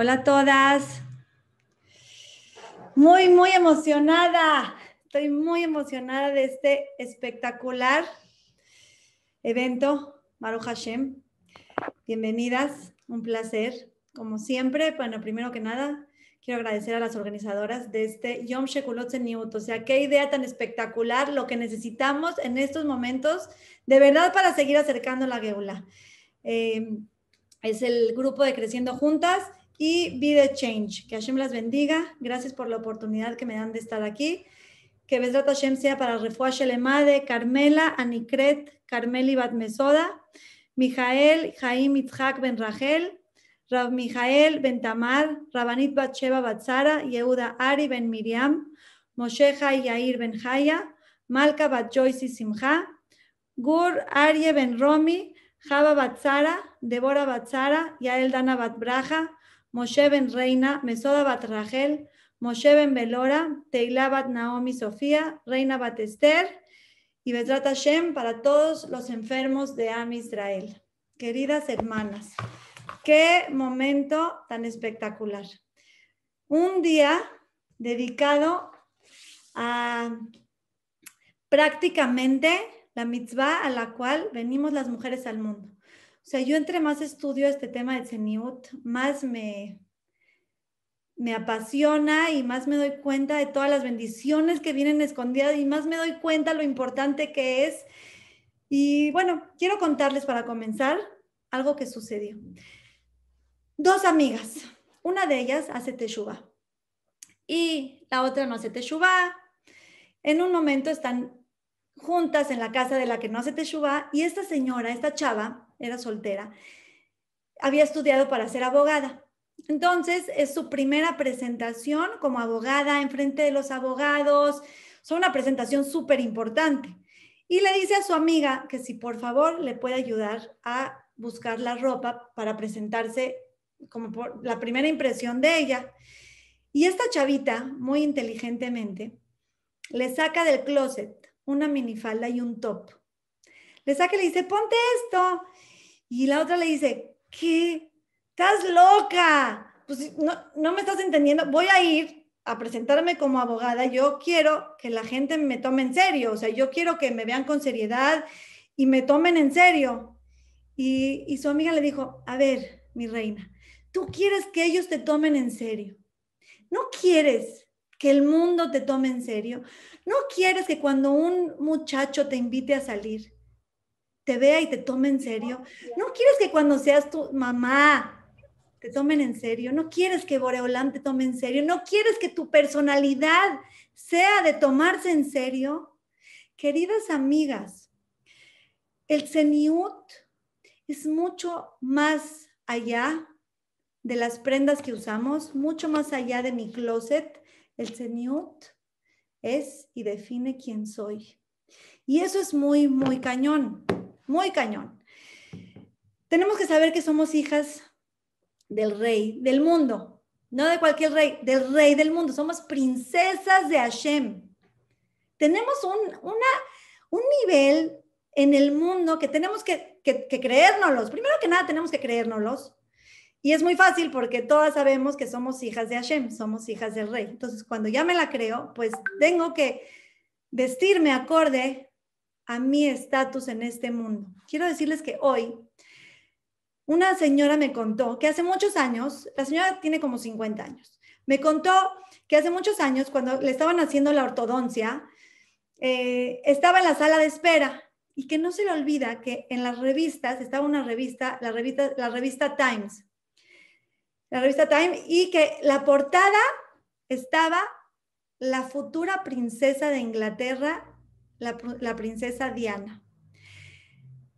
Hola a todas. Muy, muy emocionada. Estoy muy emocionada de este espectacular evento, Baruch Hashem. Bienvenidas, un placer. Como siempre, bueno, primero que nada, quiero agradecer a las organizadoras de este Yom Shekulot Zeniut. O sea, qué idea tan espectacular, lo que necesitamos en estos momentos, de verdad, para seguir acercando la Geula. Eh, es el grupo de Creciendo Juntas y Be Change. Que Hashem las bendiga. Gracias por la oportunidad que me dan de estar aquí. Que Besrat Hashem sea para Refuah Shelemade, Carmela, Anikret, Carmeli Bat Mesoda, Mijael, Jaim Itzhak Ben Rachel, Rav Mijael Ben Tamar, Rabanit Bat Sheba Bat Sara, Yehuda Ari Ben Miriam, Moshe Yair Ben Jaya, Malka Bat Joyce Simcha, Gur Arye Ben Romi, Java Batzara, Débora Batzara, Yael Dana Bat Braja, Moshe Ben Reina, Mesoda Bat Rachel, Belora, Teila Bat Naomi Sofía, Reina Bat Esther y Bezrat Hashem para todos los enfermos de Am Israel. Queridas hermanas, qué momento tan espectacular. Un día dedicado a prácticamente la mitzvah a la cual venimos las mujeres al mundo. O sea, yo entre más estudio este tema de Zeniut, más me, me apasiona y más me doy cuenta de todas las bendiciones que vienen escondidas y más me doy cuenta lo importante que es. Y bueno, quiero contarles para comenzar algo que sucedió. Dos amigas, una de ellas hace teshuva y la otra no hace teshuva. En un momento están juntas en la casa de la que no hace teshuva y esta señora, esta chava, era soltera, había estudiado para ser abogada. Entonces, es su primera presentación como abogada en frente de los abogados. Es una presentación súper importante. Y le dice a su amiga que si por favor le puede ayudar a buscar la ropa para presentarse como por la primera impresión de ella. Y esta chavita, muy inteligentemente, le saca del closet una minifalda y un top. Le saca y le dice, ponte esto. Y la otra le dice, ¿qué? ¿Estás loca? Pues no, no me estás entendiendo. Voy a ir a presentarme como abogada. Yo quiero que la gente me tome en serio. O sea, yo quiero que me vean con seriedad y me tomen en serio. Y, y su amiga le dijo, a ver, mi reina, tú quieres que ellos te tomen en serio. No quieres que el mundo te tome en serio. No quieres que cuando un muchacho te invite a salir, te vea y te tome en serio. No quieres que cuando seas tu mamá te tomen en serio. No quieres que Boreolán te tome en serio. No quieres que tu personalidad sea de tomarse en serio. Queridas amigas, el Zeniut es mucho más allá de las prendas que usamos, mucho más allá de mi closet, el Zeniut es y define quién soy. Y eso es muy, muy cañón, muy cañón. Tenemos que saber que somos hijas del rey del mundo, no de cualquier rey, del rey del mundo. Somos princesas de Hashem. Tenemos un, un nivel en el mundo que tenemos que, que, que creérnoslos. Primero que nada, tenemos que creérnoslos. Y es muy fácil porque todas sabemos que somos hijas de Hashem, somos hijas del rey. Entonces, cuando ya me la creo, pues tengo que vestirme acorde a mi estatus en este mundo. Quiero decirles que hoy una señora me contó que hace muchos años, la señora tiene como 50 años, me contó que hace muchos años, cuando le estaban haciendo la ortodoncia, eh, estaba en la sala de espera y que no se le olvida que en las revistas, estaba una revista, la revista, la revista Times, la revista Time, y que la portada estaba la futura princesa de Inglaterra, la, princesa Diana.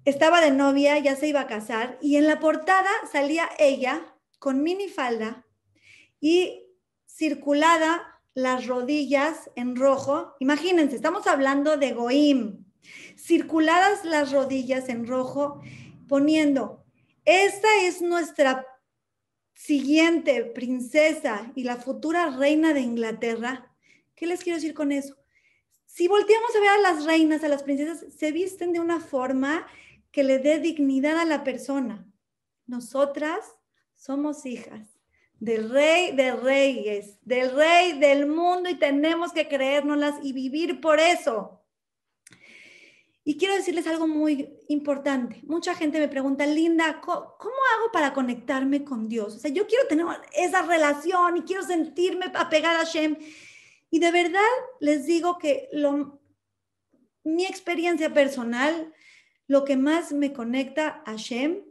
Estaba de novia, ya se iba a casar, y en la portada salía ella con minifalda y circulada las rodillas en rojo. Imagínense, estamos hablando de Goim. Circuladas las rodillas en rojo, poniendo, esta es nuestra siguiente princesa y la futura reina de Inglaterra, ¿qué les quiero decir con eso? Si volteamos a ver a las reinas, a las princesas, se visten de una forma que le dé dignidad a la persona. Nosotras somos hijas del rey de reyes, del rey del mundo y tenemos que creérnoslas y vivir por eso. Y quiero decirles algo muy importante. Mucha gente me pregunta, Linda, ¿cómo, hago para conectarme con Dios? O sea, yo quiero tener esa relación y quiero sentirme apegada a Shem. Y de verdad les digo que lo, mi experiencia personal, lo que más me conecta a Shem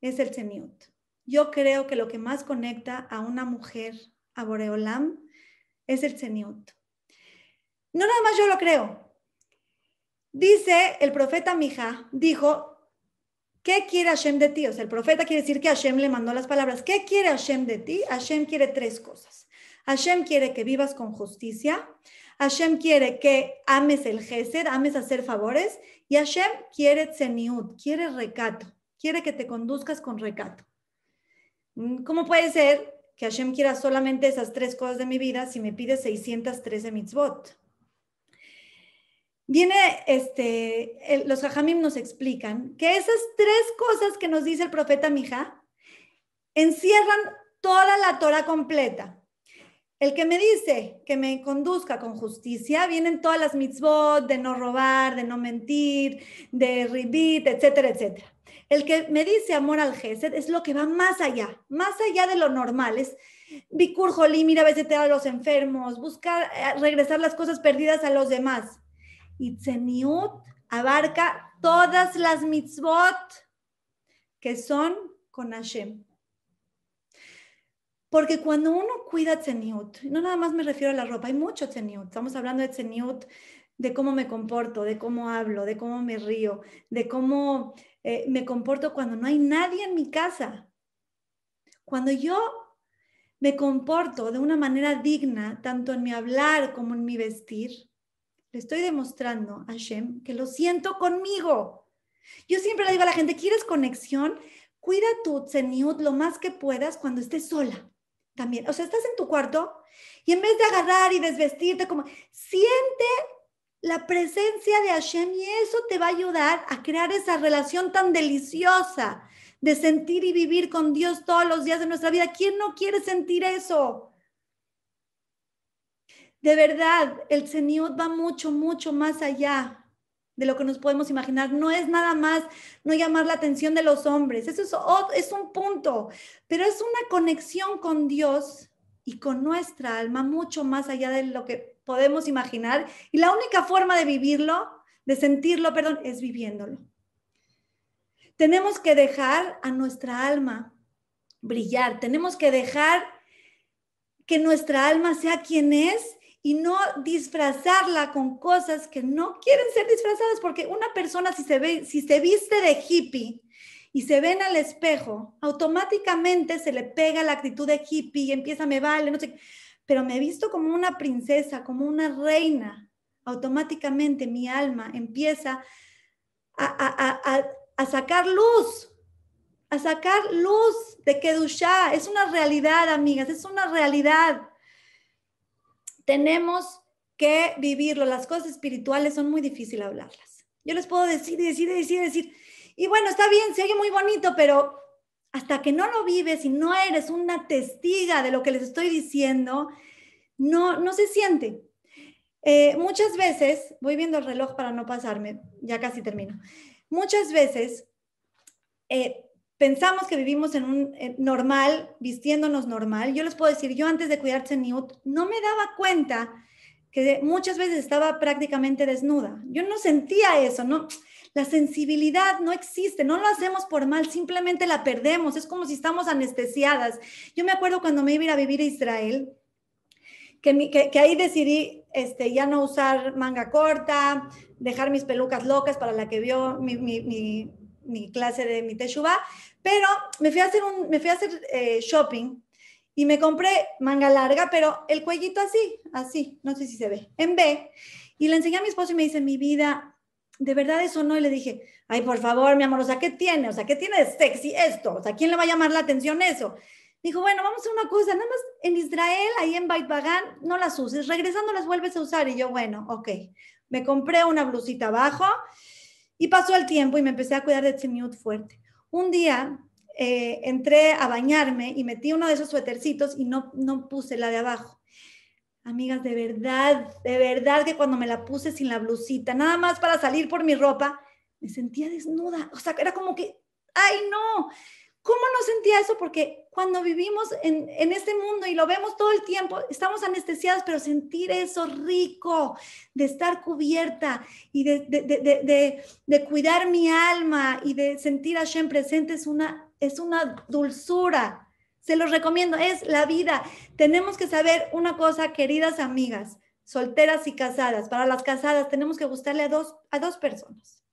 es el Zeniut. Yo creo que lo que más conecta a una mujer a Boreolam es el Zeniut. No nada más yo lo creo. Dice el profeta Mija, dijo, ¿qué quiere Hashem de ti? O sea, el profeta quiere decir que Hashem le mandó las palabras. ¿Qué quiere Hashem de ti? Hashem quiere tres cosas. Hashem quiere que vivas con justicia. Hashem quiere que ames el gesed, ames hacer favores. Y Hashem quiere tzeniut, quiere recato, quiere que te conduzcas con recato. Mm, ¿Cómo puede ser que Hashem quiera solamente esas tres cosas de mi vida si me pide 613 mitzvot? Viene, este, los hajamim nos explican que esas tres cosas que nos dice el profeta Mija encierran toda la Torah completa. El que me dice que me conduzca con justicia, vienen todas las mitzvot de no robar, de no mentir, de ribit, etcétera, etcétera. El que me dice amor al Gesed es lo que va más allá, más allá de lo normal. Es Bikur Jolim, a veces a los enfermos, buscar eh, regresar las cosas perdidas a los demás. Y Tzeniut abarca todas las mitzvot que son con Hashem. Porque cuando uno cuida Tzeniut, no nada más me refiero a la ropa, hay mucho Tzeniut. Estamos hablando de Tzeniut, de cómo me comporto, de cómo hablo, de cómo me río, de cómo eh, me comporto cuando no hay nadie en mi casa. Cuando yo me comporto de una manera digna, tanto en mi hablar como en mi vestir, le estoy demostrando a Hashem que lo siento conmigo. Yo siempre le digo a la gente, ¿quieres conexión? Cuida tu tzeniut lo más que puedas cuando estés sola. También, o sea, estás en tu cuarto y en vez de agarrar y desvestirte, como siente la presencia de Hashem y eso te va a ayudar a crear esa relación tan deliciosa de sentir y vivir con Dios todos los días de nuestra vida. ¿Quién no quiere sentir eso? De verdad, el Señor va mucho, mucho más allá de lo que nos podemos imaginar. No es nada más no llamar la atención de los hombres, eso es, un punto, pero es una conexión con Dios y con nuestra alma mucho más allá de lo que podemos imaginar. Y la única forma de vivirlo, de sentirlo, perdón, es viviéndolo. Tenemos que dejar a nuestra alma brillar, tenemos que dejar que nuestra alma sea quien es y no disfrazarla con cosas que no quieren ser disfrazadas, porque una persona si se ve, si se viste de hippie y se ve en el espejo, automáticamente se le pega la actitud de hippie y empieza me vale, no sé pero me he visto como una princesa, como una reina, automáticamente mi alma empieza a, sacar luz, a sacar luz de Kedushá. Es una realidad, amigas, es una realidad. Tenemos que vivirlo. Las cosas espirituales son muy difíciles hablarlas. Yo les puedo decir, decir, decir, decir. Y bueno, está bien, se oye muy bonito, pero hasta que no lo vives y no eres una testiga de lo que les estoy diciendo, no, no se siente. Eh, muchas veces, voy viendo el reloj para no pasarme, ya casi termino. Muchas veces eh, pensamos que vivimos en un normal, vistiéndonos normal. Yo les puedo decir, yo antes de cuidarse Newt, no me daba cuenta que muchas veces estaba prácticamente desnuda. Yo no sentía eso, ¿no? La sensibilidad no existe, no lo hacemos por mal, simplemente la perdemos, es como si estamos anestesiadas. Yo me acuerdo cuando me iba a ir a vivir a Israel, que, ahí decidí este, ya no usar manga corta, dejar mis pelucas locas para la que vio mi, clase de mi teshuva, pero me fui a hacer, un, me fui a hacer eh, shopping y me compré manga larga, pero el cuellito así, así, no sé si se ve, en B. Y le enseñé a mi esposo y me dice, mi vida, de verdad eso no. Y le dije, ay, por favor, mi amor, o sea, ¿qué tiene? O sea, ¿qué tiene de sexy esto? O sea, ¿quién le va a llamar la atención eso? Dijo, bueno, vamos a una cosa, nada más en Israel, ahí en Bait Bagan, no las uses, regresando las vuelves a usar. Y yo, bueno, ok. Me compré una blusita abajo y pasó el tiempo y me empecé a cuidar de Tzimiut fuerte. Un día eh, entré a bañarme y metí uno de esos suétercitos y no, no puse la de abajo. Amigas, de verdad, de verdad que cuando me la puse sin la blusita, nada más para salir por mi ropa, me sentía desnuda. O sea, era como que, ay, no. ¿Cómo no sentía eso? Porque cuando vivimos en, en, este mundo y lo vemos todo el tiempo, estamos anestesiados, pero sentir eso rico de estar cubierta y de, de, de, de cuidar mi alma y de sentir a Shem presente es una, es una dulzura. Se los recomiendo, es la vida. Tenemos que saber una cosa, queridas amigas, solteras y casadas. Para las casadas tenemos que gustarle a dos, a dos personas.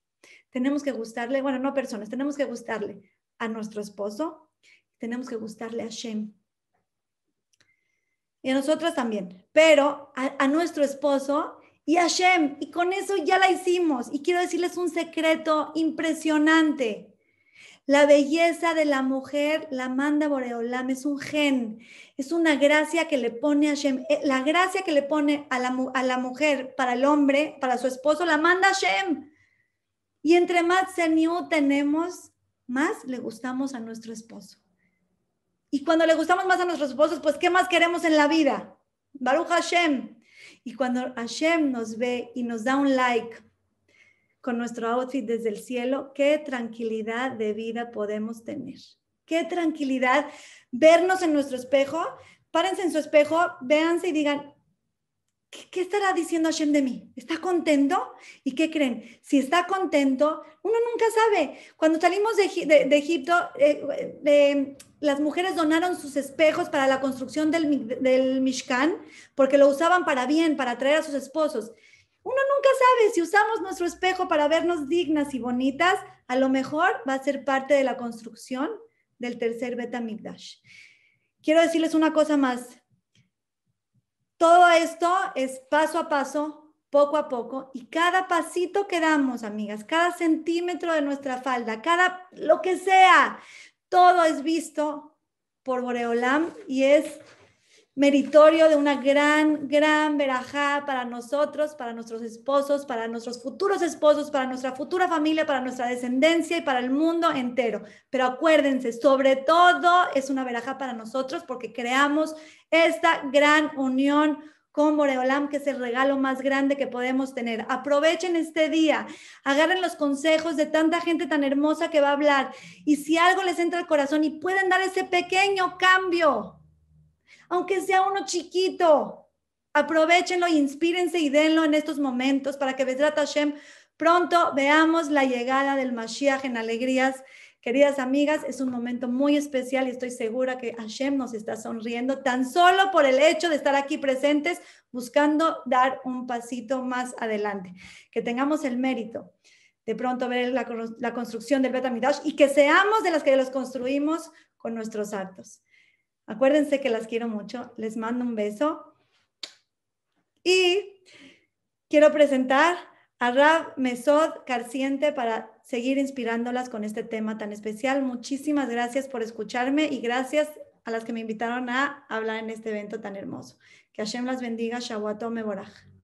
Tenemos que gustarle, bueno, no personas, tenemos que gustarle a nuestro esposo, tenemos que gustarle a Shem. Y a nosotras también, pero a, nuestro esposo y a Shem. Y con eso ya la hicimos. Y quiero decirles un secreto impresionante. La belleza de la mujer la manda Boreolam, es un gen, es una gracia que le pone a Shem. Eh, la gracia que le pone a la, a la mujer para el hombre, para su esposo, la manda Shem. Y entre más Seniu tenemos, más le gustamos a nuestro esposo. Y cuando le gustamos más a nuestros esposos, pues ¿qué más queremos en la vida? Baruch Hashem. Y cuando Hashem nos ve y nos da un like con nuestro outfit desde el cielo, qué tranquilidad de vida podemos tener. Qué tranquilidad vernos en nuestro espejo. Párense en su espejo, véanse y digan, ¿qué, estará diciendo Hashem de mí? ¿Está contento? ¿Y qué creen? Si está contento, uno nunca sabe. Cuando salimos de, Egipto, eh, las mujeres donaron sus espejos para la construcción del, del Mishkan porque lo usaban para bien, para atraer a sus esposos. Uno nunca sabe si usamos nuestro espejo para vernos dignas y bonitas, a lo mejor va a ser parte de la construcción del tercer Betamigdash. Quiero decirles una cosa más. Todo esto es paso a paso, poco a poco, y cada pasito que damos, amigas, cada centímetro de nuestra falda, cada lo que sea, todo es visto por Boreolam y es meritorio de una gran, gran verajá para nosotros, para nuestros esposos, para nuestros futuros esposos, para nuestra futura familia, para nuestra descendencia y para el mundo entero. Pero acuérdense, sobre todo es una verajá para nosotros porque creamos esta gran unión con Boreolam, que es el regalo más grande que podemos tener. Aprovechen este día, agarren los consejos de tanta gente tan hermosa que va a hablar y si algo les entra al corazón y pueden dar ese pequeño cambio, aunque sea uno chiquito. Aprovechenlo, inspírense y denlo en estos momentos para que Besrat Hashem pronto veamos la llegada del Mashiach en alegrías. Queridas amigas, es un momento muy especial y estoy segura que Hashem nos está sonriendo tan solo por el hecho de estar aquí presentes buscando dar un pasito más adelante. Que tengamos el mérito de pronto ver la, la construcción del Betamidash y que seamos de las que los construimos con nuestros actos. Acuérdense que las quiero mucho. Les mando un beso. Y quiero presentar a Rab Mesod Carciente para seguir inspirándolas con este tema tan especial. Muchísimas gracias por escucharme y gracias a las que me invitaron a hablar en este evento tan hermoso. Que Hashem las bendiga. Shawatom Meborach.